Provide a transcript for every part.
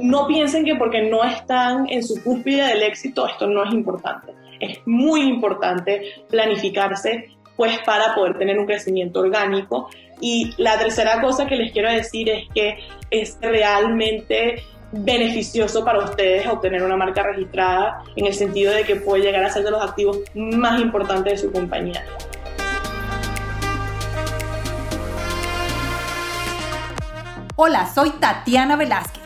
no piensen que porque no están en su cúspide del éxito, esto no es importante. Es muy importante planificarse pues para poder tener un crecimiento orgánico. Y la tercera cosa que les quiero decir es que es realmente beneficioso para ustedes obtener una marca registrada en el sentido de que puede llegar a ser de los activos más importantes de su compañía. Hola, soy Tatiana Velázquez.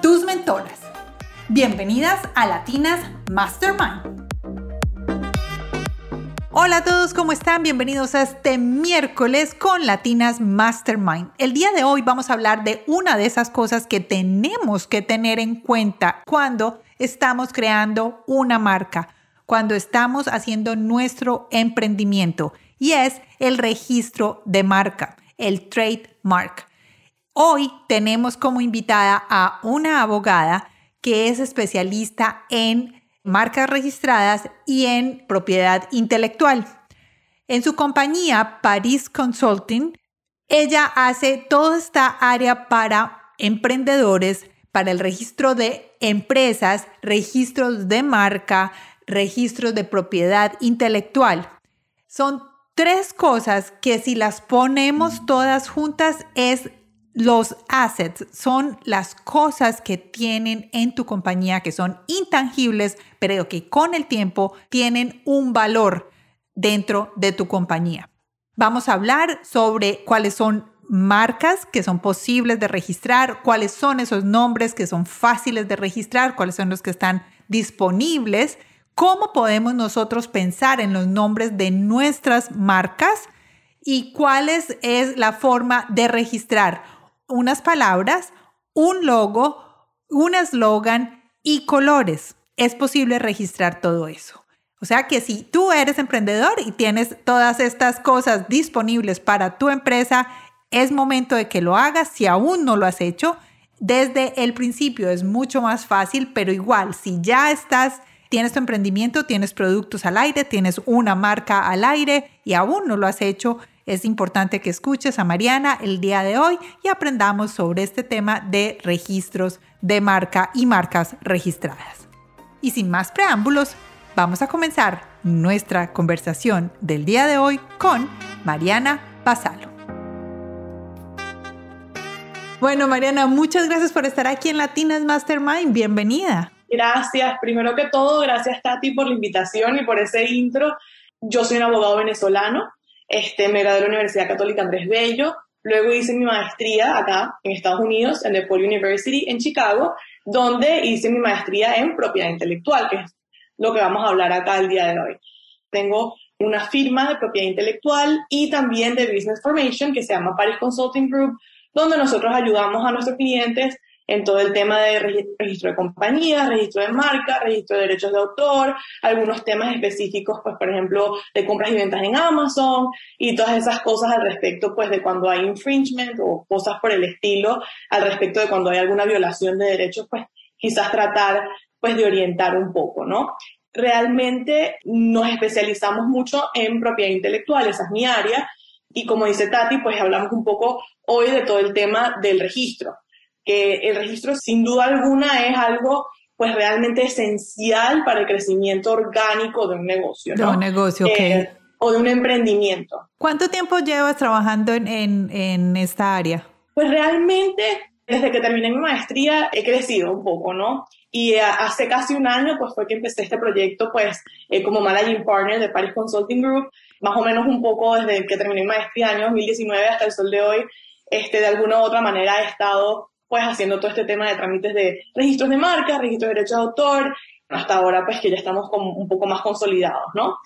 tus mentoras. Bienvenidas a Latinas Mastermind. Hola a todos, ¿cómo están? Bienvenidos a este miércoles con Latinas Mastermind. El día de hoy vamos a hablar de una de esas cosas que tenemos que tener en cuenta cuando estamos creando una marca, cuando estamos haciendo nuestro emprendimiento y es el registro de marca, el trademark. Hoy tenemos como invitada a una abogada que es especialista en marcas registradas y en propiedad intelectual. En su compañía, Paris Consulting, ella hace toda esta área para emprendedores, para el registro de empresas, registros de marca, registros de propiedad intelectual. Son tres cosas que si las ponemos todas juntas es los assets son las cosas que tienen en tu compañía que son intangibles, pero que con el tiempo tienen un valor dentro de tu compañía. Vamos a hablar sobre cuáles son marcas que son posibles de registrar, cuáles son esos nombres que son fáciles de registrar, cuáles son los que están disponibles, cómo podemos nosotros pensar en los nombres de nuestras marcas y cuál es, es la forma de registrar unas palabras, un logo, un eslogan y colores. Es posible registrar todo eso. O sea que si tú eres emprendedor y tienes todas estas cosas disponibles para tu empresa, es momento de que lo hagas. Si aún no lo has hecho, desde el principio es mucho más fácil, pero igual, si ya estás, tienes tu emprendimiento, tienes productos al aire, tienes una marca al aire y aún no lo has hecho, es importante que escuches a Mariana el día de hoy y aprendamos sobre este tema de registros de marca y marcas registradas. Y sin más preámbulos, vamos a comenzar nuestra conversación del día de hoy con Mariana Basalo. Bueno, Mariana, muchas gracias por estar aquí en Latinas Mastermind. Bienvenida. Gracias. Primero que todo, gracias Tati por la invitación y por ese intro. Yo soy un abogado venezolano, este, me gradué de la Universidad Católica Andrés Bello. Luego hice mi maestría acá en Estados Unidos, en DePaul University en Chicago, donde hice mi maestría en propiedad intelectual, que es lo que vamos a hablar acá el día de hoy. Tengo una firma de propiedad intelectual y también de Business Formation que se llama Paris Consulting Group, donde nosotros ayudamos a nuestros clientes en todo el tema de registro de compañías, registro de marca, registro de derechos de autor, algunos temas específicos, pues por ejemplo, de compras y ventas en Amazon y todas esas cosas al respecto, pues de cuando hay infringement o cosas por el estilo, al respecto de cuando hay alguna violación de derechos, pues quizás tratar pues de orientar un poco, ¿no? Realmente nos especializamos mucho en propiedad intelectual, esa es mi área, y como dice Tati, pues hablamos un poco hoy de todo el tema del registro que el registro sin duda alguna es algo pues realmente esencial para el crecimiento orgánico de un negocio. De un negocio, ok. Eh, o de un emprendimiento. ¿Cuánto tiempo llevas trabajando en, en, en, esta área? Pues realmente, desde que terminé mi maestría, he crecido un poco, ¿no? Y eh, hace casi un año, pues fue que empecé este proyecto, pues, eh, como Managing Partner de Paris Consulting Group, más o menos un poco desde que terminé mi maestría, año 2019 hasta el sol de hoy, este, de alguna u otra manera he estado pues haciendo todo este tema de trámites de registros de marca, registros de derechos de autor, hasta ahora pues que ya estamos como un poco más consolidados, ¿no?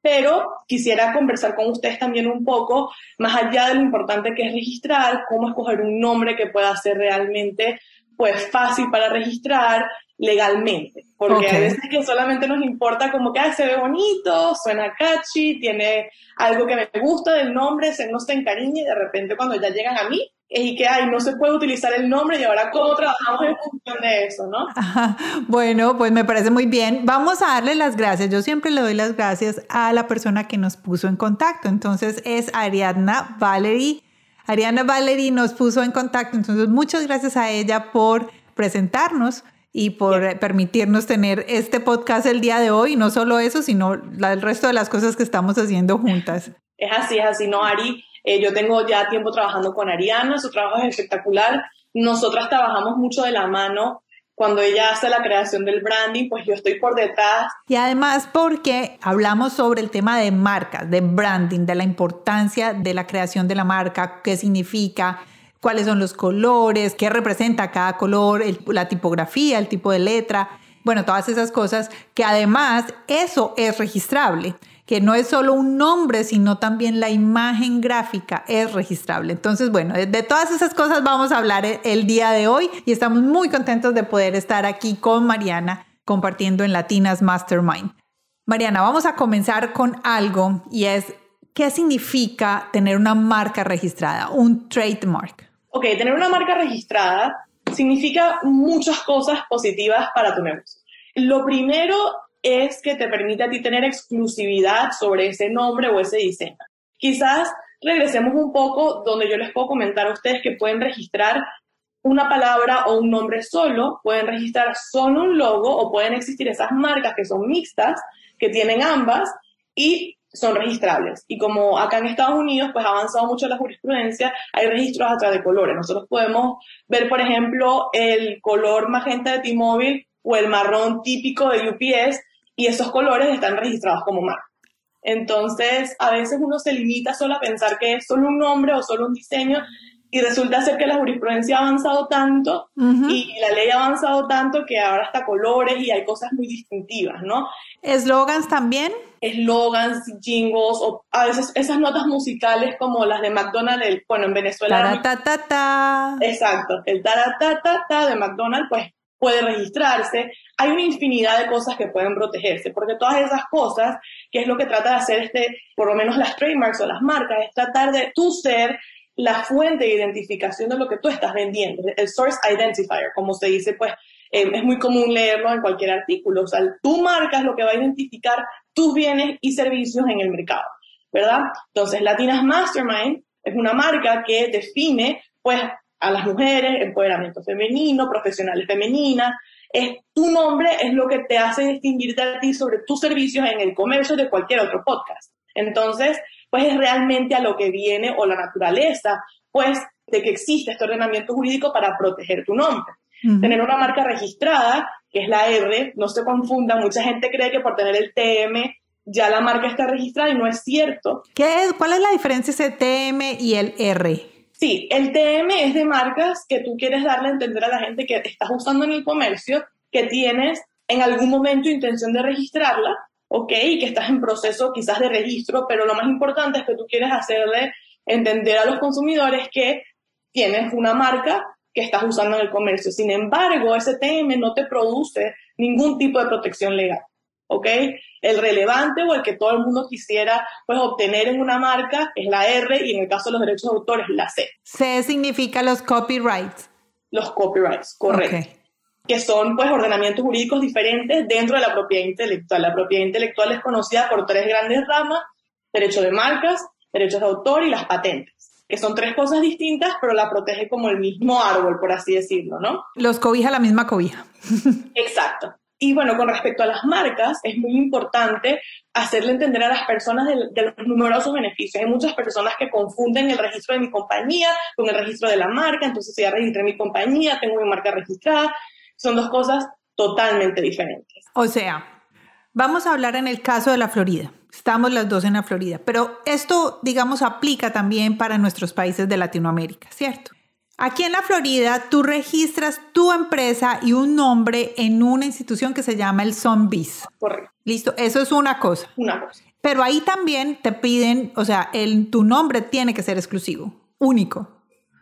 Pero quisiera conversar con ustedes también un poco, más allá de lo importante que es registrar, cómo escoger un nombre que pueda ser realmente pues fácil para registrar legalmente, porque a veces que solamente nos importa como que se ve bonito, suena catchy, tiene algo que me gusta del nombre, se nos encariña y de repente cuando ya llegan a mí, y que, ay, no se puede utilizar el nombre y ahora cómo trabajamos en función de eso, ¿no? Bueno, pues me parece muy bien. Vamos a darle las gracias. Yo siempre le doy las gracias a la persona que nos puso en contacto. Entonces es Ariadna Valerie. Ariadna Valerie nos puso en contacto. Entonces muchas gracias a ella por presentarnos y por permitirnos tener este podcast el día de hoy. no solo eso, sino el resto de las cosas que estamos haciendo juntas. Es así, es así, ¿no, Ari? Eh, yo tengo ya tiempo trabajando con Ariana, su trabajo es espectacular. Nosotras trabajamos mucho de la mano. Cuando ella hace la creación del branding, pues yo estoy por detrás. Y además porque hablamos sobre el tema de marcas, de branding, de la importancia de la creación de la marca, qué significa, cuáles son los colores, qué representa cada color, la tipografía, el tipo de letra, bueno, todas esas cosas que además eso es registrable que no es solo un nombre, sino también la imagen gráfica es registrable. Entonces, bueno, de, todas esas cosas vamos a hablar el, el día de hoy y estamos muy contentos de poder estar aquí con Mariana compartiendo en Latinas Mastermind. Mariana, vamos a comenzar con algo y es, ¿qué significa tener una marca registrada, un trademark? Ok, tener una marca registrada significa muchas cosas positivas para tu negocio. Lo primero es que te permite a ti tener exclusividad sobre ese nombre o ese diseño. Quizás regresemos un poco donde yo les puedo comentar a ustedes que pueden registrar una palabra o un nombre solo, pueden registrar solo un logo o pueden existir esas marcas que son mixtas, que tienen ambas y son registrables. Y como acá en Estados Unidos, pues ha avanzado mucho la jurisprudencia, hay registros a través de colores. Nosotros podemos ver, por ejemplo, el color magenta de T-Mobile o el marrón típico de UPS y esos colores están registrados como marca. Entonces, a veces uno se limita solo a pensar que es solo un nombre o solo un diseño y resulta ser que la jurisprudencia ha avanzado tanto y la ley ha avanzado tanto que ahora hasta colores y hay cosas muy distintivas, ¿no? ¿Eslogans también? Eslogans, jingles o a veces esas notas musicales como las de McDonald's, bueno, en Venezuela. ta Exacto, el ta de McDonald's, pues puede registrarse. Hay una infinidad de cosas que pueden protegerse, porque todas esas cosas, que es lo que trata de hacer este, por lo menos las trademarks o las marcas, es tratar de tú ser la fuente de identificación de lo que tú estás vendiendo, el source identifier, como se dice, pues eh, es muy común leerlo en cualquier artículo. O sea, tu marca es lo que va a identificar tus bienes y servicios en el mercado, ¿verdad? Entonces, Latinas Mastermind es una marca que define, pues, a las mujeres, empoderamiento femenino, profesionales femeninas. Es, tu nombre es lo que te hace distinguirte a ti sobre tus servicios en el comercio de cualquier otro podcast. Entonces, pues es realmente a lo que viene o la naturaleza, pues, de que existe este ordenamiento jurídico para proteger tu nombre. Tener una marca registrada, que es la R, no se confunda, mucha gente cree que por tener el TM ya la marca está registrada y no es cierto. ¿Qué es, ¿Cuál es la diferencia entre TM y el R? Sí, el TM es de marcas que tú quieres darle a entender a la gente que estás usando en el comercio, que tienes en algún momento intención de registrarla, ¿ok? Y que estás en proceso quizás de registro, pero lo más importante es que tú quieres hacerle entender a los consumidores que tienes una marca que estás usando en el comercio. Sin embargo, ese TM no te produce ningún tipo de protección legal. ¿Ok? El relevante o el que todo el mundo quisiera pues, obtener en una marca es la R y en el caso de los derechos de autor es la C. C significa los copyrights. Los copyrights, correcto. Que son pues ordenamientos jurídicos diferentes dentro de la propiedad intelectual. La propiedad intelectual es conocida por tres grandes ramas, derecho de marcas, derechos de autor y las patentes que son tres cosas distintas, pero la protege como el mismo árbol, por así decirlo, ¿no? Los cobija la misma cobija. Exacto. Y bueno, con respecto a las marcas, es muy importante hacerle entender a las personas de, los numerosos beneficios. Hay muchas personas que confunden el registro de mi compañía con el registro de la marca, entonces si ya registré mi compañía, tengo mi marca registrada, son dos cosas totalmente diferentes. O sea, vamos a hablar en el caso de la Florida. Estamos las dos en la Florida, pero esto, digamos, aplica también para nuestros países de Latinoamérica, ¿cierto? Aquí en la Florida, tú registras tu empresa y un nombre en una institución que se llama el Zombies. Correcto. Listo, eso es una cosa. Una cosa. Pero ahí también te piden, o sea, el, tu nombre tiene que ser exclusivo, único.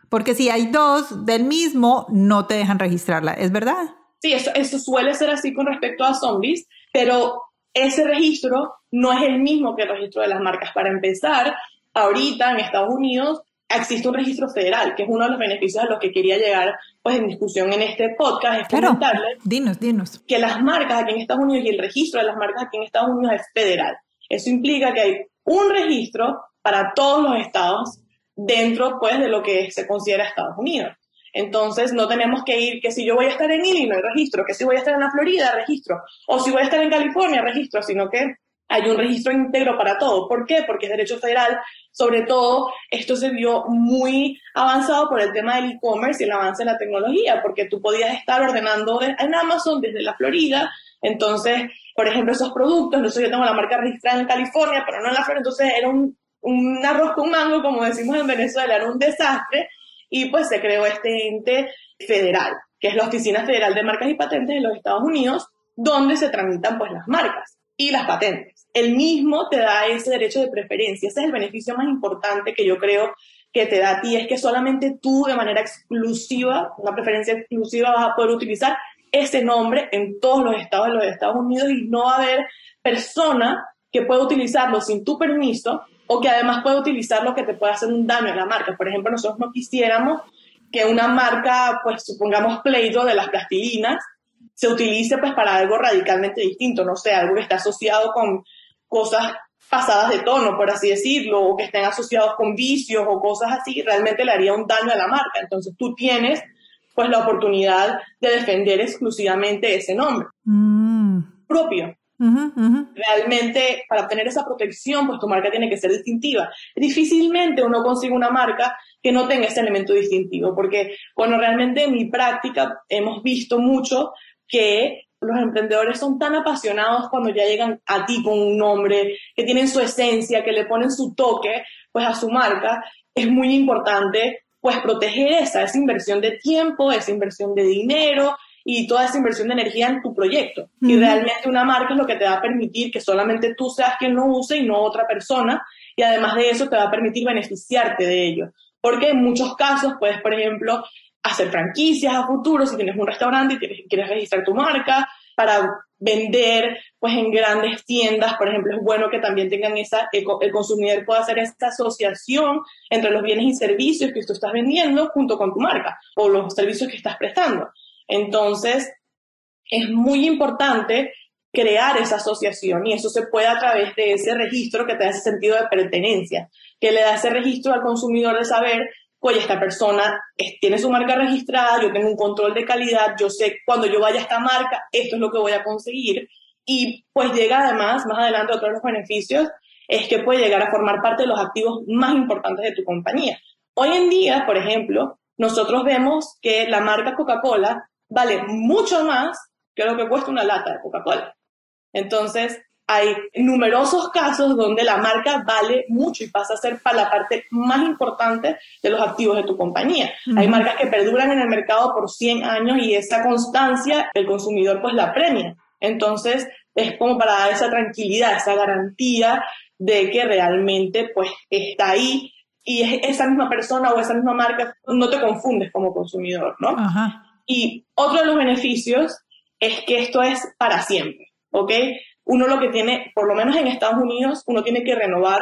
Porque si hay dos del mismo, no te dejan registrarla, ¿es verdad? Sí, eso, eso suele ser así con respecto a zombies, pero ese registro no es el mismo que el registro de las marcas. Para empezar, ahorita en Estados Unidos existe un registro federal, que es uno de los beneficios a los que quería llegar pues, en discusión en este podcast, es claro. dinos, dinos. que las marcas aquí en Estados Unidos y el registro de las marcas aquí en Estados Unidos es federal. Eso implica que hay un registro para todos los estados dentro pues, de lo que se considera Estados Unidos. Entonces, no tenemos que ir que si yo voy a estar en Illinois, registro, que si voy a estar en la Florida, registro, o si voy a estar en California, registro, sino que hay un registro íntegro para todo. ¿Por qué? Porque es derecho federal. Sobre todo, esto se vio muy avanzado por el tema del e-commerce y el avance de la tecnología, porque tú podías estar ordenando en Amazon desde la Florida. Entonces, por ejemplo, esos productos, no sé, yo tengo la marca registrada en California, pero no en la Florida, entonces era un, un arroz con mango, como decimos en Venezuela, era un desastre. Y pues se creó este ente federal, que es la Oficina Federal de Marcas y Patentes de los Estados Unidos, donde se tramitan pues las marcas y las patentes el mismo te da ese derecho de preferencia. Ese es el beneficio más importante que yo creo que te da a ti, es que solamente tú de manera exclusiva, una preferencia exclusiva, vas a poder utilizar ese nombre en todos los estados de los Estados Unidos y no va a haber persona que pueda utilizarlo sin tu permiso o que además pueda utilizarlo que te pueda hacer un daño a la marca. Por ejemplo, nosotros no quisiéramos que una marca, pues supongamos Play-Doh de las plastilinas, se utilice pues para algo radicalmente distinto, no sé, algo que está asociado con cosas pasadas de tono, por así decirlo, o que estén asociados con vicios o cosas así, realmente le haría un daño a la marca. Entonces tú tienes pues la oportunidad de defender exclusivamente ese nombre mm. propio. Realmente, para obtener esa protección, pues tu marca tiene que ser distintiva. Difícilmente uno consigue una marca que no tenga ese elemento distintivo, porque, bueno, realmente en mi práctica hemos visto mucho que los emprendedores son tan apasionados cuando ya llegan a ti con un nombre, que tienen su esencia, que le ponen su toque pues a su marca, es muy importante pues proteger esa, esa inversión de tiempo, esa inversión de dinero y toda esa inversión de energía en tu proyecto. Y realmente una marca es lo que te va a permitir que solamente tú seas quien lo use y no otra persona, y además de eso te va a permitir beneficiarte de ello. Porque en muchos casos puedes, por ejemplo, hacer franquicias a futuro, si tienes un restaurante y quieres registrar tu marca, para vender pues en grandes tiendas, por ejemplo, es bueno que también tengan esa, el consumidor pueda hacer esta asociación entre los bienes y servicios que tú estás vendiendo junto con tu marca o los servicios que estás prestando. Entonces, es muy importante crear esa asociación y eso se puede a través de ese registro que te da ese sentido de pertenencia, que le da ese registro al consumidor de saber oye, esta persona tiene su marca registrada, yo tengo un control de calidad, yo sé cuando yo vaya a esta marca, esto es lo que voy a conseguir. Y pues llega además, más adelante, otro de los beneficios es que puede llegar a formar parte de los activos más importantes de tu compañía. Hoy en día, por ejemplo, nosotros vemos que la marca Coca-Cola vale mucho más que lo que cuesta una lata de Coca-Cola. Entonces, hay numerosos casos donde la marca vale mucho y pasa a ser para la parte más importante de los activos de tu compañía. Hay marcas que perduran en el mercado por 100 años y esa constancia el consumidor pues la premia. Entonces es como para dar esa tranquilidad, esa garantía de que realmente pues está ahí y es esa misma persona o esa misma marca, no te confundes como consumidor, ¿no? Y otro de los beneficios es que esto es para siempre, ¿ok? Uno lo que tiene, por lo menos en Estados Unidos, uno tiene que renovar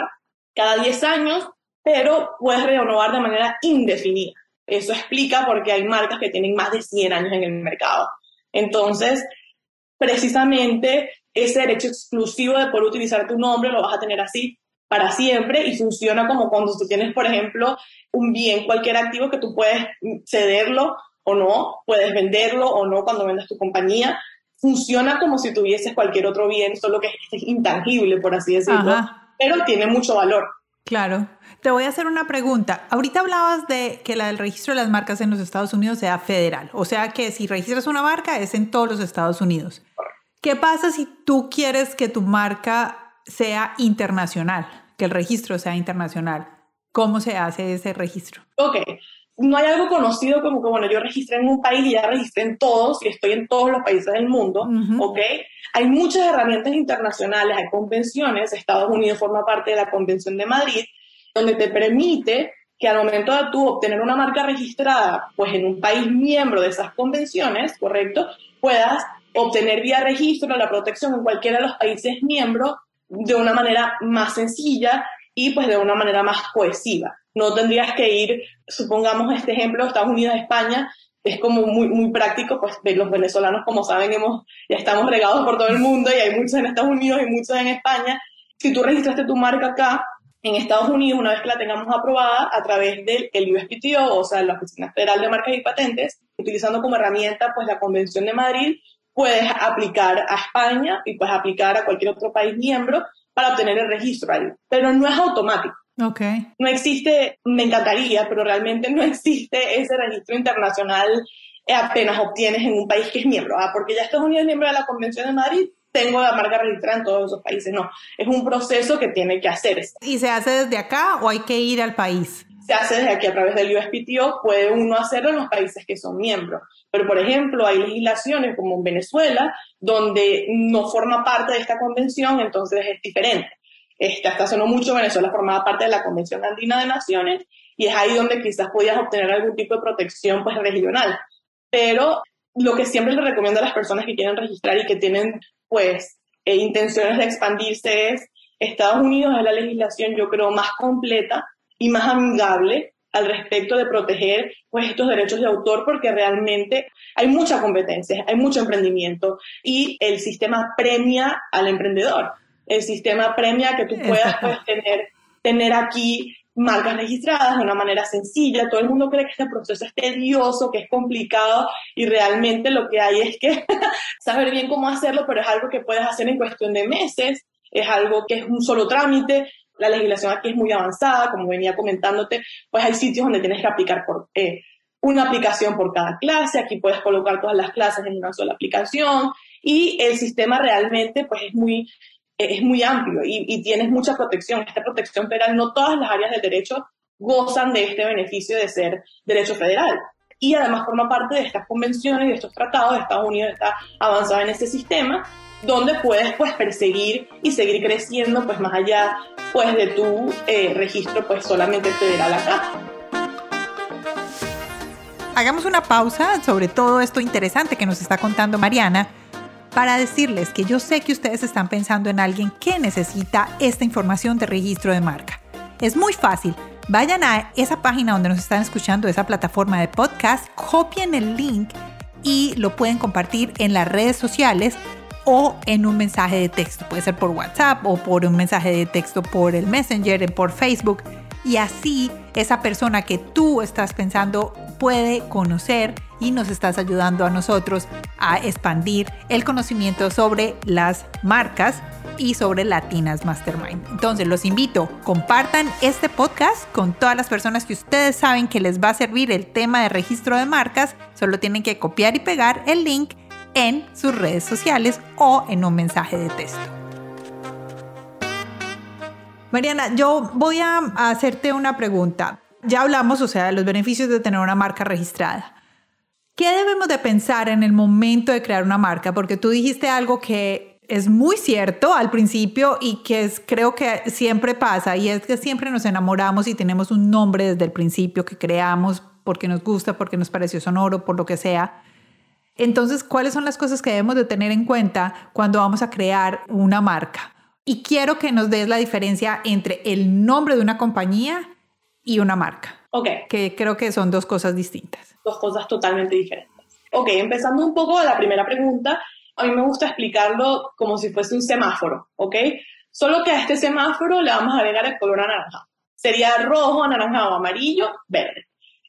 cada 10 años, pero puedes renovar de manera indefinida. Eso explica por qué hay marcas que tienen más de 100 años en el mercado. Entonces, precisamente ese derecho exclusivo de poder utilizar tu nombre lo vas a tener así para siempre y funciona como cuando tú tienes, por ejemplo, un bien, cualquier activo que tú puedes cederlo o no, puedes venderlo o no cuando vendas tu compañía funciona como si tuvieses cualquier otro bien, solo que es intangible, por así decirlo, pero tiene mucho valor. Claro. Te voy a hacer una pregunta. Ahorita hablabas de que la del registro de las marcas en los Estados Unidos sea federal, o sea que si registras una marca es en todos los Estados Unidos. ¿Qué pasa si tú quieres que tu marca sea internacional, que el registro sea internacional? ¿Cómo se hace ese registro? Ok, no hay algo conocido como que, bueno, yo registré en un país y ya registré en todos y estoy en todos los países del mundo, ¿ok? Hay muchas herramientas internacionales, hay convenciones, Estados Unidos forma parte de la Convención de Madrid, donde te permite que al momento de tú obtener una marca registrada, pues en un país miembro de esas convenciones, ¿correcto? Puedas obtener vía registro la protección en cualquiera de los países miembros de una manera más sencilla y pues de una manera más cohesiva. No tendrías que ir, supongamos este ejemplo, Estados Unidos, España, es como muy, muy práctico, pues los venezolanos, como saben, hemos, ya estamos regados por todo el mundo y hay muchos en Estados Unidos y muchos en España. Si tú registraste tu marca acá, en Estados Unidos, una vez que la tengamos aprobada a través del el USPTO, o sea, la Oficina Federal de Marcas y Patentes, utilizando como herramienta pues la Convención de Madrid, puedes aplicar a España y puedes aplicar a cualquier otro país miembro para obtener el registro ahí. Pero no es automático. Okay. No existe, me encantaría, pero realmente no existe ese registro internacional apenas obtienes en un país que es miembro. ¿ah? Porque ya Estados Unidos es miembro de la Convención de Madrid, tengo la marca registrada en todos esos países. No, es un proceso que tiene que hacerse. ¿Y se hace desde acá o hay que ir al país? Se hace desde aquí a través del USPTO, puede uno hacerlo en los países que son miembros. Pero, por ejemplo, hay legislaciones como en Venezuela, donde no forma parte de esta convención, entonces es diferente. Este, hasta hace no mucho Venezuela formaba parte de la Convención Andina de Naciones y es ahí donde quizás podías obtener algún tipo de protección pues, regional. Pero lo que siempre le recomiendo a las personas que quieren registrar y que tienen pues eh, intenciones de expandirse es Estados Unidos es la legislación yo creo más completa y más amigable al respecto de proteger pues estos derechos de autor porque realmente hay mucha competencia, hay mucho emprendimiento y el sistema premia al emprendedor. El sistema premia que tú puedas pues, tener, tener aquí marcas registradas de una manera sencilla. Todo el mundo cree que este proceso es tedioso, que es complicado y realmente lo que hay es que saber bien cómo hacerlo, pero es algo que puedes hacer en cuestión de meses, es algo que es un solo trámite. La legislación aquí es muy avanzada, como venía comentándote, pues hay sitios donde tienes que aplicar por eh, una aplicación por cada clase, aquí puedes colocar todas las clases en una sola aplicación y el sistema realmente pues es muy es muy amplio y, tienes mucha protección. Esta protección federal, no todas las áreas del derecho gozan de este beneficio de ser derecho federal. Y además forma parte de estas convenciones y de estos tratados. Estados Unidos está avanzado en este sistema donde puedes pues perseguir y seguir creciendo pues más allá pues de tu eh, registro pues solamente federal acá. Hagamos una pausa sobre todo esto interesante que nos está contando Mariana para decirles que yo sé que ustedes están pensando en alguien que necesita esta información de registro de marca. Es muy fácil. Vayan a esa página donde nos están escuchando, esa plataforma de podcast, copien el link y lo pueden compartir en las redes sociales o en un mensaje de texto. Puede ser por WhatsApp o por un mensaje de texto por el Messenger, por Facebook. Y así esa persona que tú estás pensando puede conocer y nos estás ayudando a nosotros a expandir el conocimiento sobre las marcas y sobre Latinas Mastermind. Entonces los invito, compartan este podcast con todas las personas que ustedes saben que les va a servir el tema de registro de marcas. Solo tienen que copiar y pegar el link en sus redes sociales o en un mensaje de texto. Mariana, yo voy a hacerte una pregunta. Ya hablamos, o sea, de los beneficios de tener una marca registrada. ¿Qué debemos de pensar en el momento de crear una marca? Porque tú dijiste algo que es muy cierto al principio y que es, creo que siempre pasa y es que siempre nos enamoramos y tenemos un nombre desde el principio que creamos porque nos gusta, porque nos pareció sonoro, por lo que sea. Entonces, ¿cuáles son las cosas que debemos de tener en cuenta cuando vamos a crear una marca? Y quiero que nos des la diferencia entre el nombre de una compañía y una marca. Ok. Que creo que son dos cosas distintas. Dos cosas totalmente diferentes. Ok, empezando un poco la primera pregunta, a mí me gusta explicarlo como si fuese un semáforo, ¿ok? Solo que a este semáforo le vamos a agregar el color anaranjado. Sería rojo, anaranjado, amarillo, verde.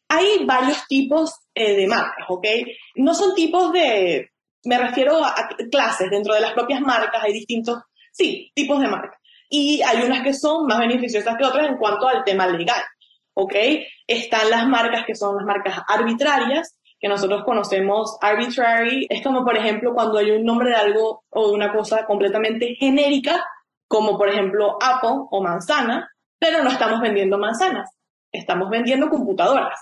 Hay varios tipos eh, de marcas, ¿ok? No son tipos de, me refiero a, a clases dentro de las propias marcas, hay distintos, sí, tipos de marcas. Y hay unas que son más beneficiosas que otras en cuanto al tema legal. ¿Ok? Están las marcas que son las marcas arbitrarias, que nosotros conocemos arbitrary, es como por ejemplo cuando hay un nombre de algo o una cosa completamente genérica, como por ejemplo Apple o manzana, pero no estamos vendiendo manzanas, estamos vendiendo computadoras.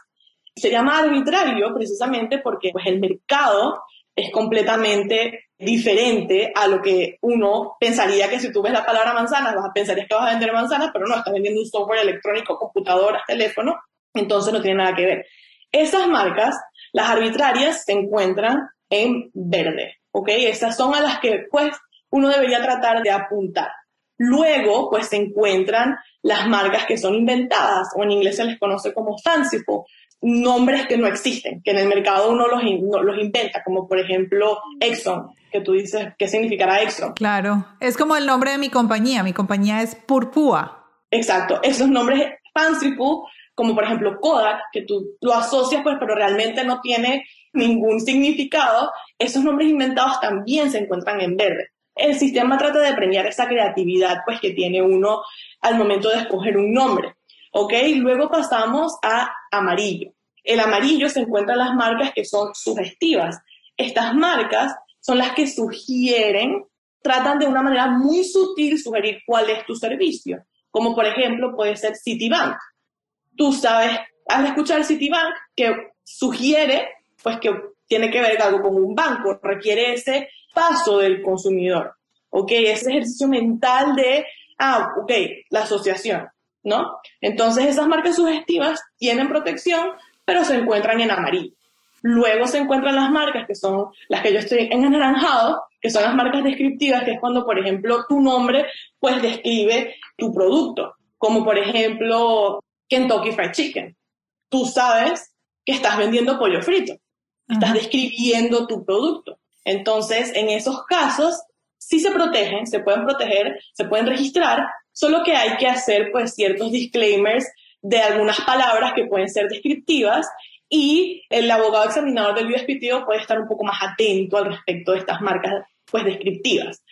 Se llama arbitrario precisamente porque pues, el mercado es completamente diferente a lo que uno pensaría que si tú ves la palabra manzana, vas, pensarías que vas a vender manzanas, pero no, estás vendiendo un software electrónico, computadoras, teléfono, Entonces no tiene nada que ver. Esas marcas, las arbitrarias, se encuentran en verde, ¿ok? Esas son a las que pues uno debería tratar de apuntar. Luego, pues se encuentran las marcas que son inventadas, o en inglés se les conoce como fanciful, nombres que no existen, que en el mercado uno los, los inventa, como por ejemplo Exxon, que tú dices, ¿qué significará Exxon? Claro, es como el nombre de mi compañía, mi compañía es Purpúa. Exacto, esos nombres fanciful, como por ejemplo Kodak, que tú lo asocias pues, pero realmente no tiene ningún significado, esos nombres inventados también se encuentran en verde. El sistema trata de premiar esa creatividad pues que tiene uno al momento de escoger un nombre. ¿Ok? Luego pasamos a amarillo. El amarillo se encuentra en las marcas que son sugestivas. Estas marcas son las que sugieren, tratan de una manera muy sutil sugerir cuál es tu servicio. Como por ejemplo puede ser Citibank. Tú sabes, al escuchar Citibank, que sugiere pues que tiene que ver algo con un banco, requiere ese paso del consumidor, ¿ok? Ese ejercicio mental de, ah, ok, la asociación, ¿no? Entonces esas marcas sugestivas tienen protección, pero se encuentran en amarillo. Luego se encuentran las marcas que son las que yo estoy en anaranjado, que son las marcas descriptivas, que es cuando, por ejemplo, tu nombre pues describe tu producto, como por ejemplo Kentucky Fried Chicken. Tú sabes que estás vendiendo pollo frito, estás describiendo tu producto. Entonces, en esos casos, sí se protegen, se pueden proteger, se pueden registrar, solo que hay que hacer pues ciertos disclaimers de algunas palabras que pueden ser descriptivas y el abogado examinador del USPTO puede estar un poco más atento al respecto de estas marcas pues descriptivas.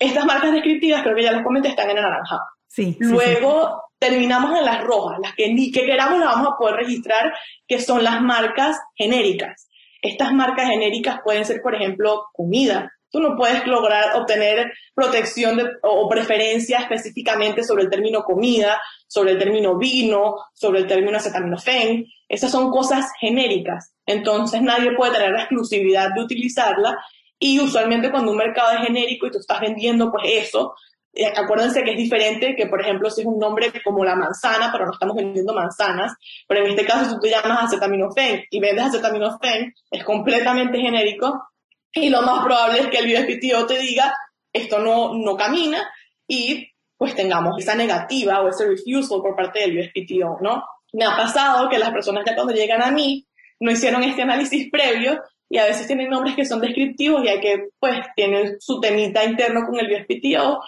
Estas marcas descriptivas, creo que ya les comenté, están en anaranjado. Sí, Luego terminamos en las rojas, las que ni que queramos las vamos a poder registrar, que son las marcas genéricas. Estas marcas genéricas pueden ser, por ejemplo, comida. Tú no puedes lograr obtener protección o preferencia específicamente sobre el término comida, sobre el término vino, sobre el término acetaminofén. Esas son cosas genéricas. Entonces nadie puede tener la exclusividad de utilizarla y usualmente cuando un mercado es genérico y tú estás vendiendo pues eso, eh, acuérdense que es diferente que, por ejemplo, si es un nombre como la manzana, pero no estamos vendiendo manzanas, pero en este caso si tú llamas acetaminofén y vendes acetaminofén, es completamente genérico y lo más probable es que el USPTO te diga esto no, no camina y pues tengamos esa negativa o ese refusal por parte del USPTO, ¿no? Me ha pasado que las personas ya cuando llegan a mí no hicieron este análisis previo y a veces tienen nombres que son descriptivos y hay que, pues, tienen su temita interno con el USPTO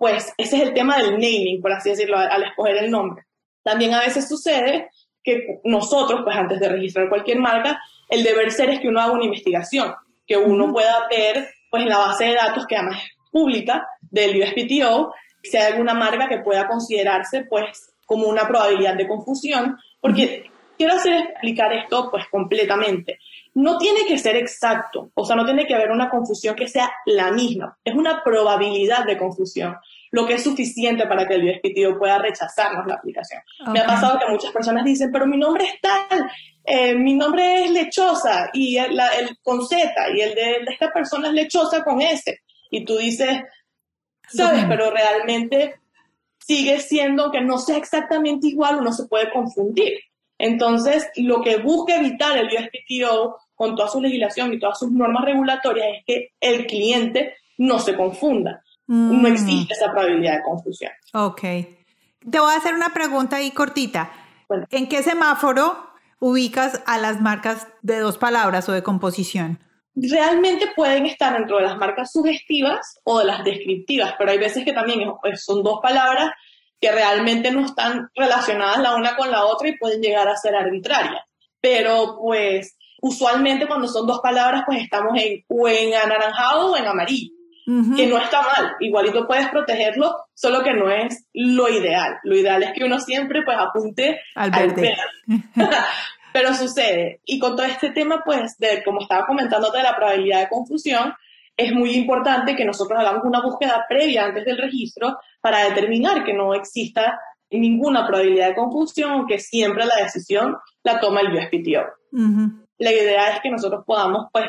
pues ese es el tema del naming, por así decirlo, al, escoger el nombre. También a veces sucede que nosotros, pues antes de registrar cualquier marca, el deber ser es que uno haga una investigación, que uno pueda ver, pues en la base de datos que además es pública del USPTO, si hay alguna marca que pueda considerarse, pues, como una probabilidad de confusión, porque quiero hacer explicar esto, pues, completamente. No tiene que ser exacto, o sea, no tiene que haber una confusión que sea la misma, es una probabilidad de confusión, lo que es suficiente para que el USPTO pueda rechazarnos la aplicación. Me ha pasado que muchas personas dicen, pero mi nombre es tal, eh, mi nombre es lechosa, y el, con Z, y el de, esta persona es lechosa con S, y tú dices, sabes, pero realmente sigue siendo que no sea exactamente igual, uno se puede confundir. Entonces, lo que busca evitar el USPTO con toda su legislación y todas sus normas regulatorias es que el cliente no se confunda. No mm. existe esa probabilidad de confusión. Ok. Te voy a hacer una pregunta ahí cortita. ¿En qué semáforo ubicas a las marcas de dos palabras o de composición? Realmente pueden estar dentro de las marcas sugestivas o de las descriptivas, pero hay veces que también son dos palabras que realmente no están relacionadas la una con la otra y pueden llegar a ser arbitrarias. Pero pues usualmente cuando son dos palabras pues estamos en o en anaranjado o en amarillo, que no está mal, igualito puedes protegerlo, solo que no es lo ideal. Lo ideal es que uno siempre pues apunte al verde. Pero sucede. Y con todo este tema pues de como estaba comentando de la probabilidad de confusión, es muy importante que nosotros hagamos una búsqueda previa antes del registro para determinar que no exista ninguna probabilidad de confusión, aunque siempre la decisión la toma el USPTO. La idea es que nosotros podamos, pues,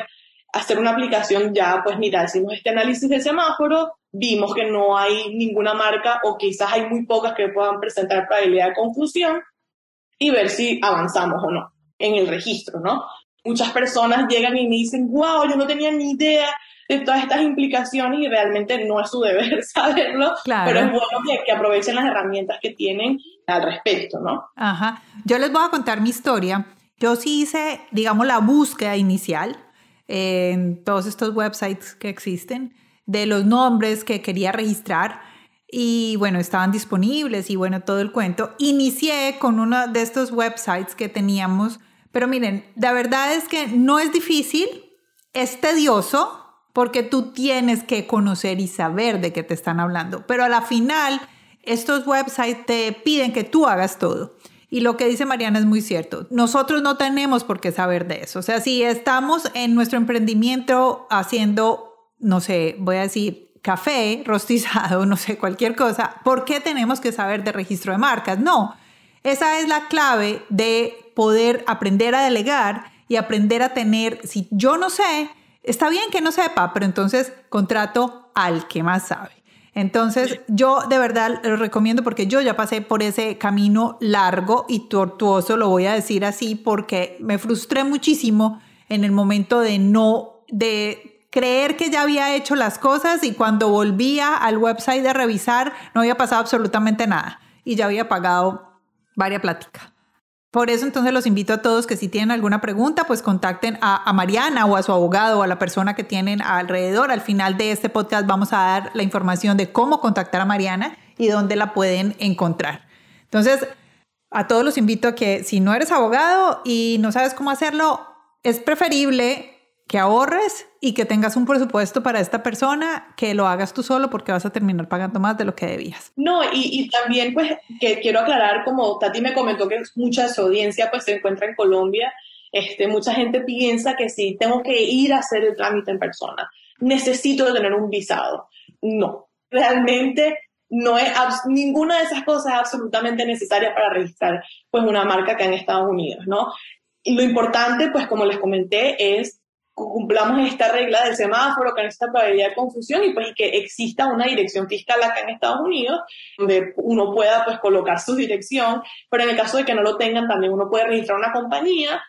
hacer una aplicación ya, pues, mira, hicimos este análisis de semáforo, vimos que no hay ninguna marca o quizás hay muy pocas que puedan presentar probabilidad de confusión, y ver si avanzamos o no en el registro, ¿no? Muchas personas llegan y me dicen, wow, yo no tenía ni idea de todas estas implicaciones y realmente no es su deber saberlo, pero es bueno que, que, aprovechen las herramientas que tienen al respecto, ¿no? Ajá. Yo les voy a contar mi historia. Yo sí hice, digamos, la búsqueda inicial en todos estos websites que existen de los nombres que quería registrar y bueno, estaban disponibles y bueno, todo el cuento. Inicié con uno de estos websites que teníamos, pero miren, la verdad es que no es difícil, es tedioso porque tú tienes que conocer y saber de qué te están hablando, pero a la final estos websites te piden que tú hagas todo. Y lo que dice Mariana es muy cierto. Nosotros no tenemos por qué saber de eso. O sea, si estamos en nuestro emprendimiento haciendo, no sé, voy a decir, café rostizado, no sé, cualquier cosa, ¿por qué tenemos que saber de registro de marcas? No, esa es la clave de poder aprender a delegar y aprender a tener, si yo no sé, está bien que no sepa, pero entonces contrato al que más sabe. Entonces, yo de verdad lo recomiendo porque yo ya pasé por ese camino largo y tortuoso, lo voy a decir así, porque me frustré muchísimo en el momento de no, de creer que ya había hecho las cosas y cuando volvía al website de revisar no había pasado absolutamente nada y ya había pagado varias pláticas. Por eso entonces los invito a todos que si tienen alguna pregunta, pues contacten a, Mariana o a su abogado o a la persona que tienen alrededor. Al final de este podcast vamos a dar la información de cómo contactar a Mariana y dónde la pueden encontrar. Entonces, a todos los invito a que si no eres abogado y no sabes cómo hacerlo, es preferible que ahorres y que tengas un presupuesto para esta persona, que lo hagas tú solo porque vas a terminar pagando más de lo que debías. No, y, y también pues que quiero aclarar, como Tati me comentó que mucha de su audiencia pues se encuentra en Colombia, este, mucha gente piensa que si tengo que ir a hacer el trámite en persona, necesito tener un visado. No, realmente no es ninguna de esas cosas es absolutamente necesaria para registrar pues una marca que en Estados Unidos, ¿no? Y lo importante, pues como les comenté, es cumplamos esta regla del semáforo, que no esta probabilidad de confusión y pues que exista una dirección fiscal acá en Estados Unidos donde uno pueda pues colocar su dirección, pero en el caso de que no lo tengan también uno puede registrar una compañía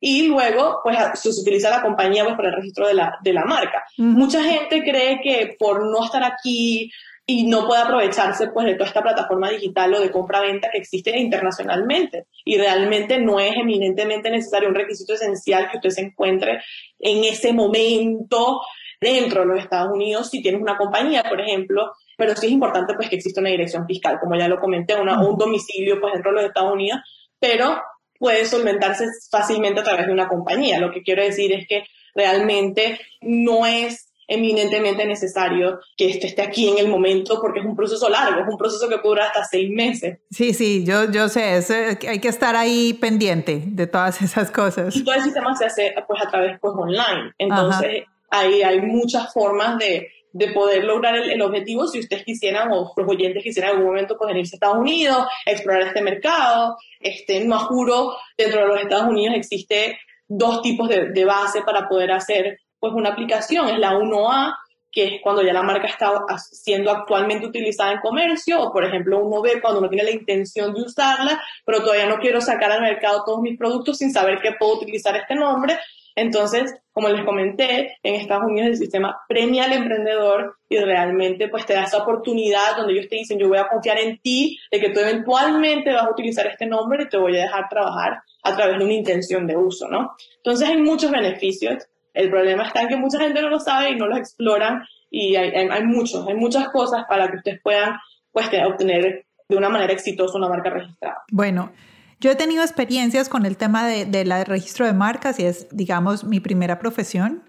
y luego pues se utiliza la compañía pues para el registro de la, de la marca. Mucha gente cree que por no estar aquí y no puede aprovecharse pues de toda esta plataforma digital o de compra-venta que existe internacionalmente. Y realmente no es eminentemente necesario un requisito esencial que usted se encuentre en ese momento dentro de los Estados Unidos si tienes una compañía, por ejemplo, pero sí es importante pues que exista una dirección fiscal, como ya lo comenté, una, un domicilio pues dentro de los Estados Unidos, pero puede solventarse fácilmente a través de una compañía. Lo que quiero decir es que realmente no es eminentemente necesario que esto esté aquí en el momento porque es un proceso largo, es un proceso que durar hasta seis meses. Sí, sí, yo, yo sé, hay que estar ahí pendiente de todas esas cosas. Y todo el sistema se hace pues a través pues online, entonces hay, hay muchas formas de, de poder lograr el, objetivo si ustedes quisieran o los oyentes quisieran en algún momento pues, irse a Estados Unidos, explorar este mercado. Este, no juro, dentro de los Estados Unidos existe dos tipos de, de base para poder hacer pues una aplicación, es la 1A, que es cuando ya la marca está siendo actualmente utilizada en comercio, o por ejemplo 1B cuando uno tiene la intención de usarla, pero todavía no quiero sacar al mercado todos mis productos sin saber que puedo utilizar este nombre. Entonces, como les comenté, en Estados Unidos el sistema premia al emprendedor y realmente pues te da esa oportunidad donde ellos te dicen yo voy a confiar en ti, de que tú eventualmente vas a utilizar este nombre y te voy a dejar trabajar a través de una intención de uso, ¿no? Entonces hay muchos beneficios el problema está en que mucha gente no lo sabe y no lo exploran y hay, hay, muchos, hay muchas cosas para que ustedes puedan pues, obtener de una manera exitosa una marca registrada. Bueno, yo he tenido experiencias con el tema del de, registro de marcas y es, digamos, mi primera profesión.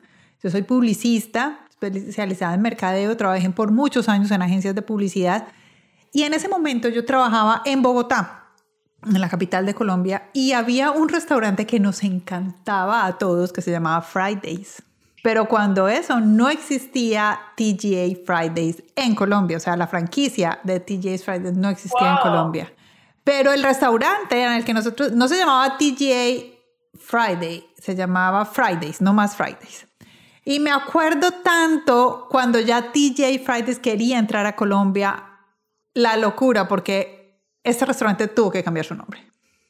Yo soy publicista, especializada en mercadeo, trabajé por muchos años en agencias de publicidad y en ese momento yo trabajaba en Bogotá en la capital de Colombia, y había un restaurante que nos encantaba a todos que se llamaba Fridays. Pero cuando eso no existía TGA Fridays en Colombia, o sea, la franquicia de TGA Fridays no existía en Colombia. Pero el restaurante en el que nosotros, no se llamaba TGA Friday, se llamaba Fridays, no más Fridays. Y me acuerdo tanto cuando ya TGA Fridays quería entrar a Colombia, la locura, porque este restaurante tuvo que cambiar su nombre.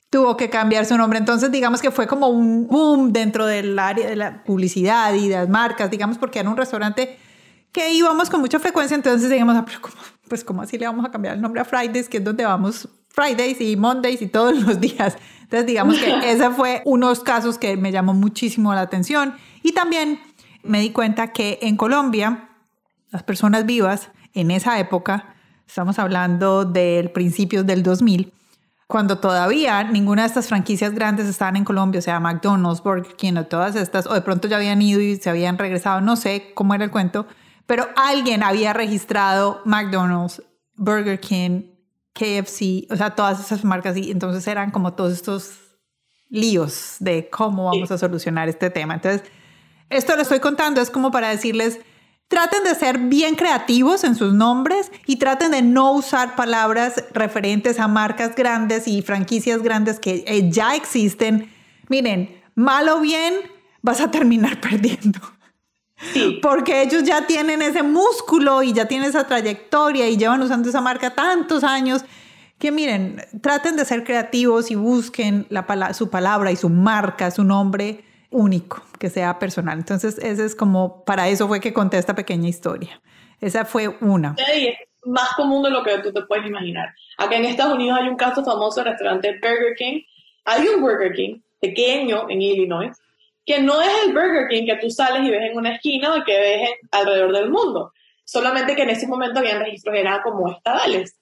tuvo que cambiar su nombre. Entonces, digamos que fue como un boom dentro del área de la publicidad y de las marcas, digamos, porque era un restaurante que íbamos con mucha frecuencia. Entonces, digamos, ah, pues, ¿cómo así le vamos a cambiar el nombre a Fridays, que es donde vamos Fridays y Mondays y todos los días? Entonces, digamos que ese fue unos casos que me llamó muchísimo la atención. Y también me di cuenta que en Colombia, las personas vivas en esa época, estamos hablando del principios del 2000, cuando todavía ninguna de estas franquicias grandes estaban en Colombia, o sea, McDonald's, Burger King o todas estas, o de pronto ya habían ido y se habían regresado, no sé cómo era el cuento, pero alguien había registrado McDonald's, Burger King, KFC, o sea, todas esas marcas y entonces eran como todos estos líos de cómo vamos a solucionar este tema. Entonces, esto lo estoy contando es como para decirles, Traten de ser bien creativos en sus nombres y traten de no usar palabras referentes a marcas grandes y franquicias grandes que eh, ya existen. Miren, mal o bien, vas a terminar perdiendo. Porque ellos ya tienen ese músculo y ya tienen esa trayectoria y llevan usando esa marca tantos años que miren, traten de ser creativos y busquen la, su palabra y su marca, su nombre único, que sea personal. Entonces, ese es como, para eso fue que conté esta pequeña historia. Esa fue una. Sí, es más común de lo que tú te puedes imaginar. Acá en Estados Unidos hay un caso famoso del restaurante Burger King. Hay un Burger King pequeño en Illinois que no es el Burger King que tú sales y ves en una esquina o que ves alrededor del mundo. Solamente que en ese momento habían registros, eran como estadales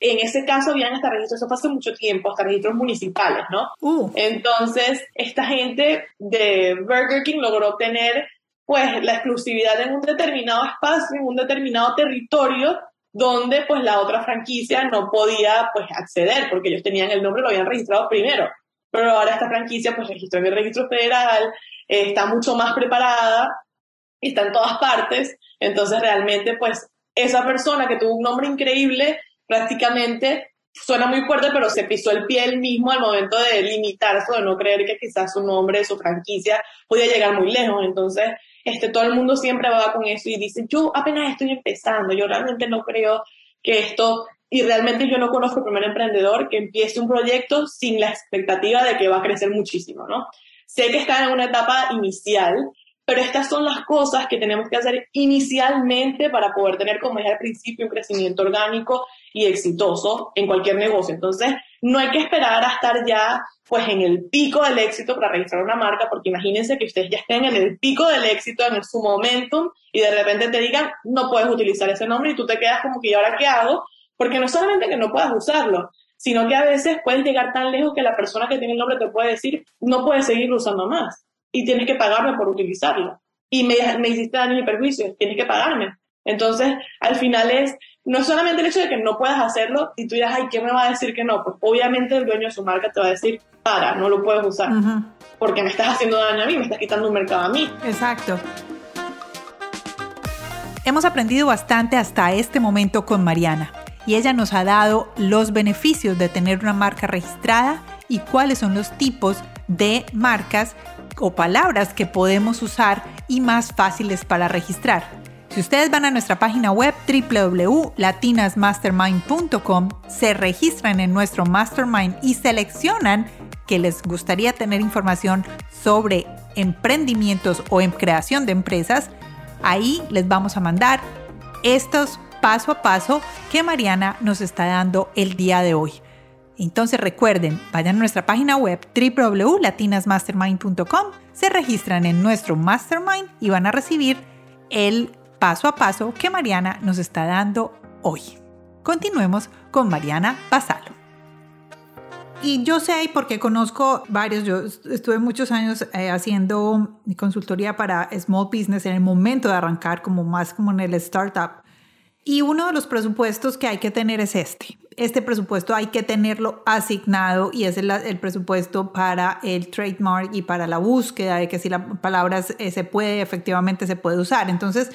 en ese caso habían hasta registros, eso fue hace mucho tiempo, hasta registros municipales, ¿no? Uh. Entonces, esta gente de Burger King logró tener, pues, la exclusividad en un determinado espacio, en un determinado territorio, donde, pues, la otra franquicia no podía, pues, acceder, porque ellos tenían el nombre, lo habían registrado primero. Pero ahora esta franquicia, pues, registró en el registro federal, eh, está mucho más preparada, está en todas partes, entonces realmente, pues, esa persona que tuvo un nombre increíble, prácticamente suena muy fuerte, pero se pisó el pie él mismo al momento de limitarse, de no creer que quizás su nombre, su franquicia podía llegar muy lejos. Entonces, este, todo el mundo siempre va con eso y dice, yo apenas estoy empezando, yo realmente no creo que esto, y realmente yo no conozco el primer emprendedor que empiece un proyecto sin la expectativa de que va a crecer muchísimo, ¿no? Sé que está en una etapa inicial, pero estas son las cosas que tenemos que hacer inicialmente para poder tener, como dije al principio, un crecimiento orgánico y exitoso en cualquier negocio. Entonces, no hay que esperar a estar ya pues en el pico del éxito para registrar una marca, porque imagínense que ustedes ya estén en el pico del éxito, en su momentum, y de repente te digan, no puedes utilizar ese nombre y tú te quedas como que, ¿y ahora qué hago? Porque no solamente que no puedas usarlo, sino que a veces puedes llegar tan lejos que la persona que tiene el nombre te puede decir, no puedes seguirlo usando más y tienes que pagarme por utilizarlo. Y me, me hiciste daño y perjuicio, tienes que pagarme. Entonces, al final es, no solamente el hecho de que no puedas hacerlo y tú dirás, ay, ¿quién me va a decir que no? Pues obviamente el dueño de su marca te va a decir, para, no lo puedes usar. Porque me estás haciendo daño a mí, me estás quitando un mercado a mí. Exacto. Hemos aprendido bastante hasta este momento con Mariana y ella nos ha dado los beneficios de tener una marca registrada y cuáles son los tipos de marcas o palabras que podemos usar y más fáciles para registrar. Si ustedes van a nuestra página web www.latinasmastermind.com, se registran en nuestro mastermind y seleccionan que les gustaría tener información sobre emprendimientos o en creación de empresas, ahí les vamos a mandar estos paso a paso que Mariana nos está dando el día de hoy. Entonces recuerden, vayan a nuestra página web www.latinasmastermind.com, se registran en nuestro mastermind y van a recibir el paso a paso que Mariana nos está dando hoy. Continuemos con Mariana Basalo. Y yo sé, porque conozco varios, yo estuve muchos años eh, haciendo consultoría para small business en el momento de arrancar, como más como en el startup. Y uno de los presupuestos que hay que tener es este este presupuesto hay que tenerlo asignado y es el, presupuesto para el trademark y para la búsqueda de que si la palabra se puede, efectivamente se puede usar. Entonces,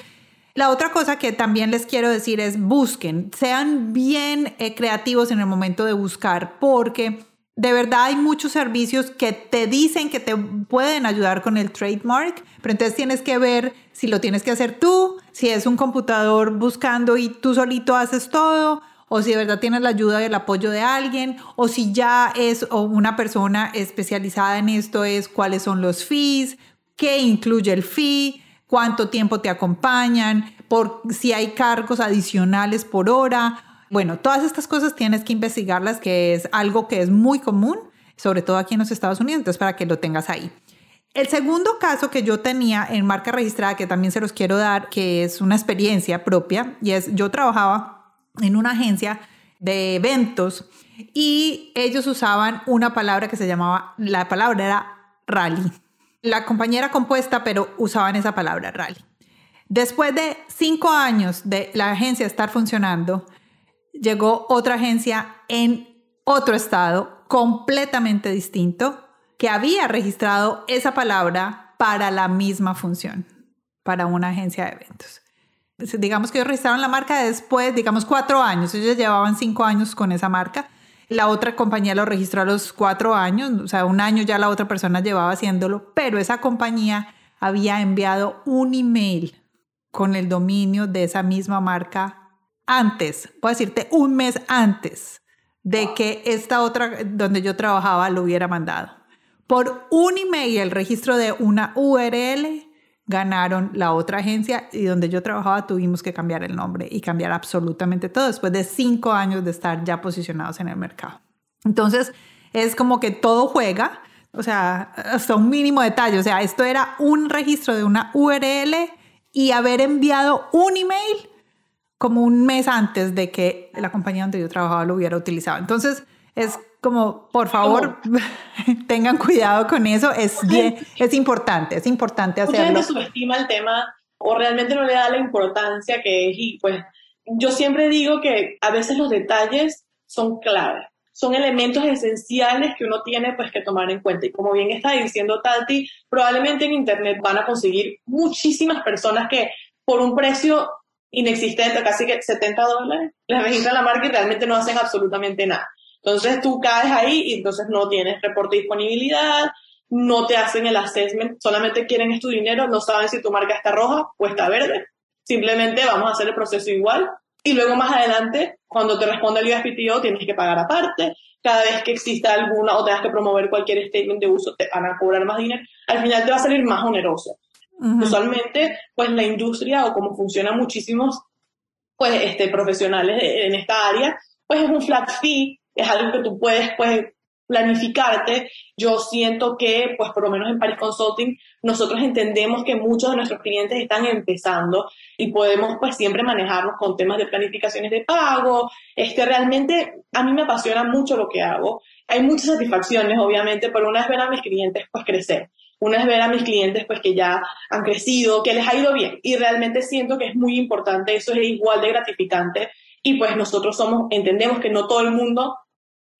la otra cosa que también les quiero decir es busquen, sean bien eh, creativos en el momento de buscar, porque de verdad hay muchos servicios que te dicen que te pueden ayudar con el trademark, pero entonces tienes que ver si lo tienes que hacer tú, si es un computador buscando y tú solito haces todo o si de verdad tienes la ayuda y el apoyo de alguien, o si ya es una persona especializada en esto, es cuáles son los fees, qué incluye el fee, cuánto tiempo te acompañan, por si hay cargos adicionales por hora. Bueno, todas estas cosas tienes que investigarlas, que es algo que es muy común, sobre todo aquí en los Estados Unidos, para que lo tengas ahí. El segundo caso que yo tenía en marca registrada, que también se los quiero dar, que es una experiencia propia, y es yo trabajaba en una agencia de eventos y ellos usaban una palabra que se llamaba, la palabra era rally. La compañía era compuesta, pero usaban esa palabra rally. Después de cinco años de la agencia estar funcionando, llegó otra agencia en otro estado completamente distinto que había registrado esa palabra para la misma función, para una agencia de eventos digamos que ellos registraron la marca después, digamos, cuatro años. Ellos llevaban cinco años con esa marca. La otra compañía lo registró a los cuatro años, o sea, un año ya la otra persona llevaba haciéndolo, pero esa compañía había enviado un email con el dominio de esa misma marca antes, puedo decirte un mes antes de que esta otra donde yo trabajaba lo hubiera mandado. Por un email, el registro de una URL ganaron la otra agencia y donde yo trabajaba tuvimos que cambiar el nombre y cambiar absolutamente todo después de cinco años de estar ya posicionados en el mercado. Entonces, es como que todo juega, o sea, hasta un mínimo detalle. O sea, esto era un registro de una URL y haber enviado un email como un mes antes de que la compañía donde yo trabajaba lo hubiera utilizado. Entonces, es como, por favor, tengan cuidado con eso, es bien, es importante, es importante hacerlo. Mucha gente subestima el tema o realmente no le da la importancia que es y pues yo siempre digo que a veces los detalles son claves, son elementos esenciales que uno tiene pues que tomar en cuenta y como bien está diciendo Tati, probablemente en internet van a conseguir muchísimas personas que por un precio inexistente, casi que 70 dólares, les registran la marca y realmente no hacen absolutamente nada. Entonces tú caes ahí y entonces no tienes reporte de disponibilidad, no te hacen el assessment, solamente quieren tu dinero, no saben si tu marca está roja o está verde. Simplemente vamos a hacer el proceso igual. Y luego más adelante, cuando te responde el USPTO, tienes que pagar aparte. Cada vez que exista alguna o tengas que promover cualquier statement de uso, te van a cobrar más dinero. Al final te va a salir más oneroso. Usualmente, pues la industria o como funcionan muchísimos pues, este, profesionales en esta área, pues es un flat fee es algo que tú puedes pues planificarte. Yo siento que, pues por lo menos en Paris Consulting, nosotros entendemos que muchos de nuestros clientes están empezando y podemos pues siempre manejarnos con temas de planificaciones de pago. Este, realmente a mí me apasiona mucho lo que hago. Hay muchas satisfacciones, obviamente, pero una es ver a mis clientes pues crecer. Una es ver a mis clientes pues que ya han crecido, que les ha ido bien. Y realmente siento que es muy importante, eso es igual de gratificante y pues nosotros somos, entendemos que no todo el mundo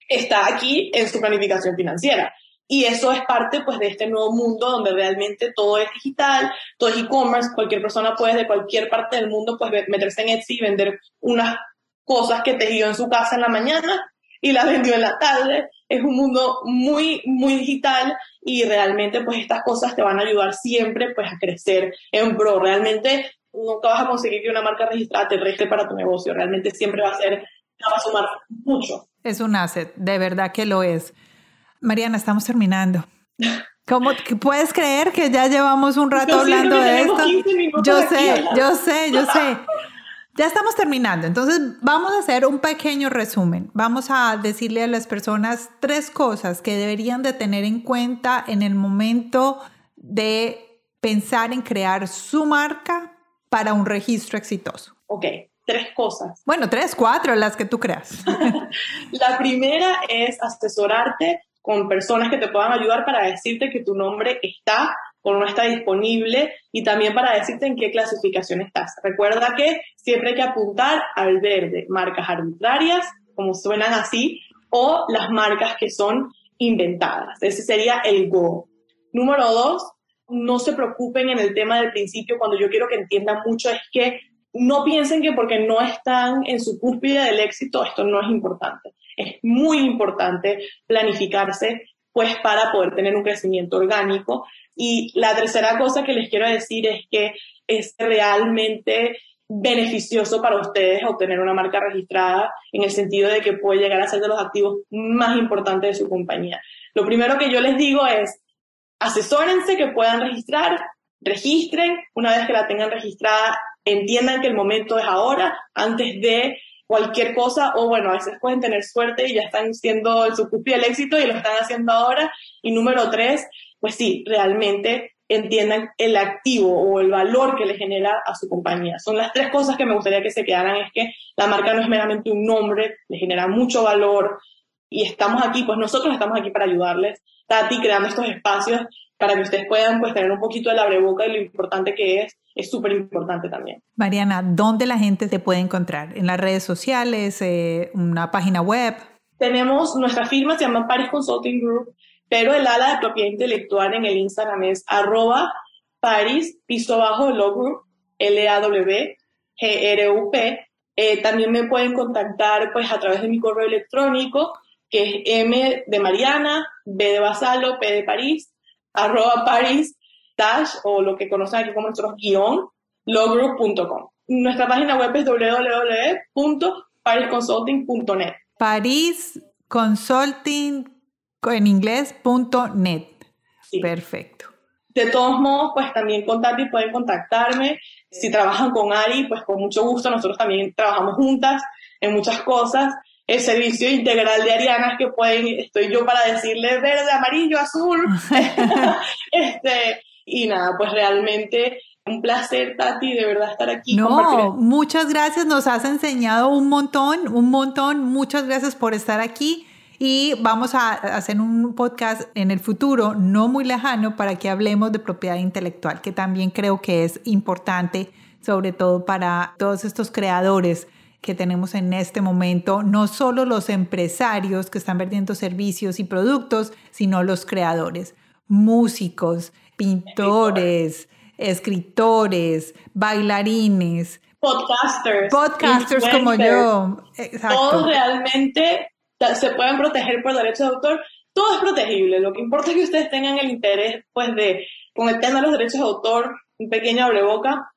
está aquí en su planificación financiera. Y eso es parte pues de este nuevo mundo donde realmente todo es digital, todo es e-commerce, cualquier persona puede de cualquier parte del mundo pues meterse en Etsy y vender unas cosas que tejió en su casa en la mañana y las vendió en la tarde. Es un mundo muy, muy digital y realmente pues estas cosas te van a ayudar siempre pues a crecer en pro. Realmente nunca vas a conseguir que una marca registrada te registre para tu negocio. Realmente siempre va a ser, va a sumar mucho. Es un asset, de verdad que lo es. Mariana, estamos terminando. ¿Cómo puedes creer que ya llevamos un rato hablando de esto? Yo sé, yo sé, yo sé. Ya estamos terminando, entonces vamos a hacer un pequeño resumen. Vamos a decirle a las personas tres cosas que deberían de tener en cuenta en el momento de pensar en crear su marca para un registro exitoso? Ok, tres cosas. Bueno, tres, cuatro, las que tú creas. la primera es asesorarte con personas que te puedan ayudar para decirte que tu nombre está o no está disponible y también para decirte en qué clasificación estás. Recuerda que siempre hay que apuntar al verde, marcas arbitrarias, como suenan así, o las marcas que son inventadas. Ese sería el go. Número dos, no se preocupen en el tema del principio, cuando yo quiero que entiendan mucho es que no piensen que porque no están en su cúspide del éxito, esto no es importante. Es muy importante planificarse, pues, para poder tener un crecimiento orgánico. Y la tercera cosa que les quiero decir es que es realmente beneficioso para ustedes obtener una marca registrada en el sentido de que puede llegar a ser de los activos más importantes de su compañía. Lo primero que yo les digo es, asesórense que puedan registrar, registren, una vez que la tengan registrada, entiendan que el momento es ahora, antes de cualquier cosa, o bueno, a veces pueden tener suerte y ya están siendo el sucumbir del éxito y lo están haciendo ahora. Y número tres, pues sí, realmente entiendan el activo o el valor que le genera a su compañía. Son las tres cosas que me gustaría que se quedaran, es que la marca no es meramente un nombre, le genera mucho valor y estamos aquí, pues nosotros estamos aquí para ayudarles. Tati creando estos espacios para que ustedes puedan pues tener un poquito de la breboca y lo importante que es, es súper importante también. Mariana, ¿dónde la gente te puede encontrar? ¿En las redes sociales? Eh, ¿Una página web? Tenemos, nuestra firma se llama Paris Consulting Group pero el ala de propiedad intelectual en el Instagram es arroba Paris, piso bajo, Law Group, L-A-W, G-R-U-P. Eh, también me pueden contactar pues a través de mi correo electrónico, que es M de Mariana, B de Basalo, P de París, arroba Paris, dash, o lo que conocen aquí como nosotros, guion, lawgroup.com. Nuestra página web es www.parisconsulting.net. Paris Consulting en inglés.net. Perfecto. De todos modos, pues también y pueden contactarme. Si trabajan con Ari, pues con mucho gusto. Nosotros también trabajamos juntas en muchas cosas. El servicio integral de Ariana que pueden, estoy yo para decirle verde, amarillo, azul. este, y nada, pues realmente un placer, Tati, de verdad estar aquí. No, muchas gracias, nos has enseñado un montón, un montón. Muchas gracias por estar aquí y vamos a hacer un podcast en el futuro, no muy lejano, para que hablemos de propiedad intelectual, que también creo que es importante, sobre todo para todos estos creadores que tenemos en este momento, no solo los empresarios que están vendiendo servicios y productos, sino los creadores, músicos, pintores, escritores, bailarines, podcasters, podcasters como yo. Exacto. Todos realmente se pueden proteger por derechos de autor, todo es protegible. Lo que importa es que ustedes tengan el interés, pues, de, con el tema de los derechos de autor, un pequeño boca,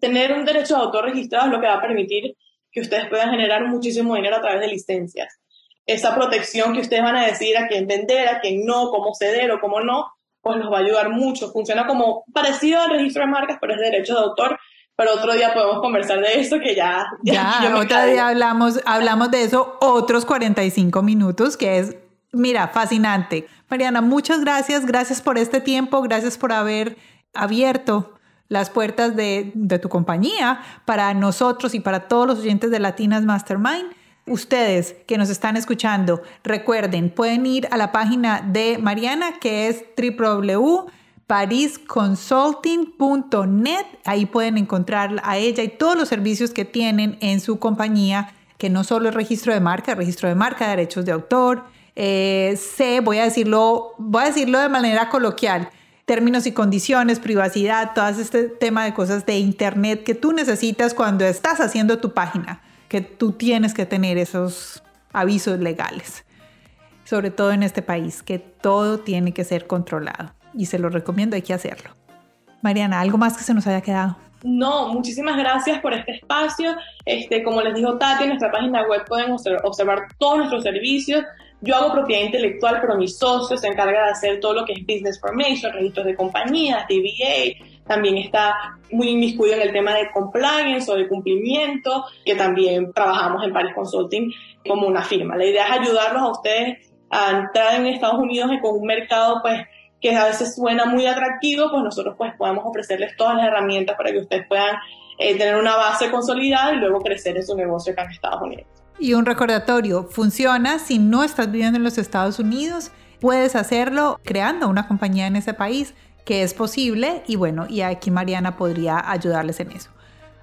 tener un derecho de autor registrado es lo que va a permitir que ustedes puedan generar muchísimo dinero a través de licencias. Esa protección que ustedes van a decir a quién vender, a quién no, cómo ceder o cómo no, pues nos va a ayudar mucho. Funciona como parecido al registro de marcas, pero es de derechos de autor pero otro día podemos conversar de eso que ya... Ya, otro día hablamos, hablamos de eso otros 45 minutos, que es, mira, fascinante. Mariana, muchas gracias, gracias por este tiempo, gracias por haber abierto las puertas de, tu compañía para nosotros y para todos los oyentes de Latinas Mastermind. Ustedes que nos están escuchando, recuerden, pueden ir a la página de Mariana que es www parisconsulting.net. Ahí pueden encontrar a ella y todos los servicios que tienen en su compañía, que no solo es registro de marca, registro de marca, derechos de autor, eh, voy a decirlo, voy a decirlo de manera coloquial, términos y condiciones, privacidad, todo este tema de cosas de internet que tú necesitas cuando estás haciendo tu página, que tú tienes que tener esos avisos legales, sobre todo en este país, que todo tiene que ser controlado y se lo recomiendo, hay que hacerlo. Mariana, ¿algo más que se nos haya quedado? No, muchísimas gracias por este espacio. Este, como les dijo Tati, en nuestra página web pueden observar todos nuestros servicios. Yo hago propiedad intelectual, pero mi socio se encarga de hacer todo lo que es business formation, registros de compañías, DBA. También está muy inmiscuido en el tema de compliance o de cumplimiento, que también trabajamos en Paris Consulting como una firma. La idea es ayudarlos a ustedes a entrar en Estados Unidos con un mercado pues que a veces suena muy atractivo, pues nosotros pues podemos ofrecerles todas las herramientas para que ustedes puedan eh, tener una base consolidada y luego crecer en su negocio acá en Estados Unidos. Y un recordatorio, funciona si no estás viviendo en los Estados Unidos, puedes hacerlo creando una compañía en ese país, que es posible y bueno, y aquí Mariana podría ayudarles en eso.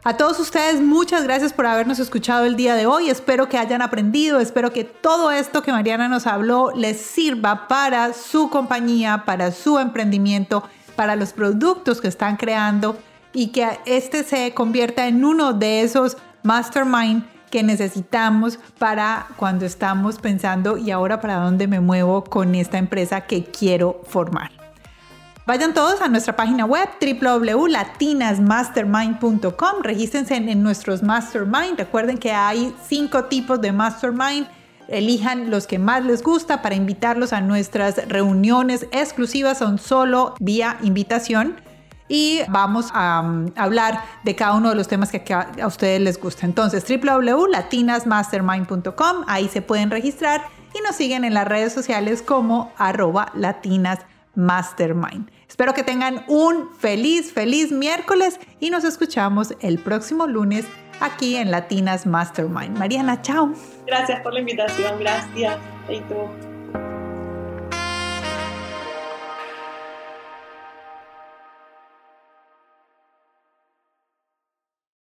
A todos ustedes, muchas gracias por habernos escuchado el día de hoy. Espero que hayan aprendido, espero que todo esto que Mariana nos habló les sirva para su compañía, para su emprendimiento, para los productos que están creando y que este se convierta en uno de esos mastermind que necesitamos para cuando estamos pensando y ahora para dónde me muevo con esta empresa que quiero formar. Vayan todos a nuestra página web www.latinasmastermind.com. Regístrense en, en nuestros mastermind. Recuerden que hay cinco tipos de mastermind. Elijan los que más les gusta para invitarlos a nuestras reuniones exclusivas. Son solo vía invitación y vamos a um, hablar de cada uno de los temas que a ustedes les gusta. Entonces, www.latinasmastermind.com, ahí se pueden registrar y nos siguen en las redes sociales como arroba latinasmastermind. Espero que tengan un feliz, feliz miércoles y nos escuchamos el próximo lunes aquí en Latinas Mastermind. Mariana, chao. Gracias por la invitación, gracias.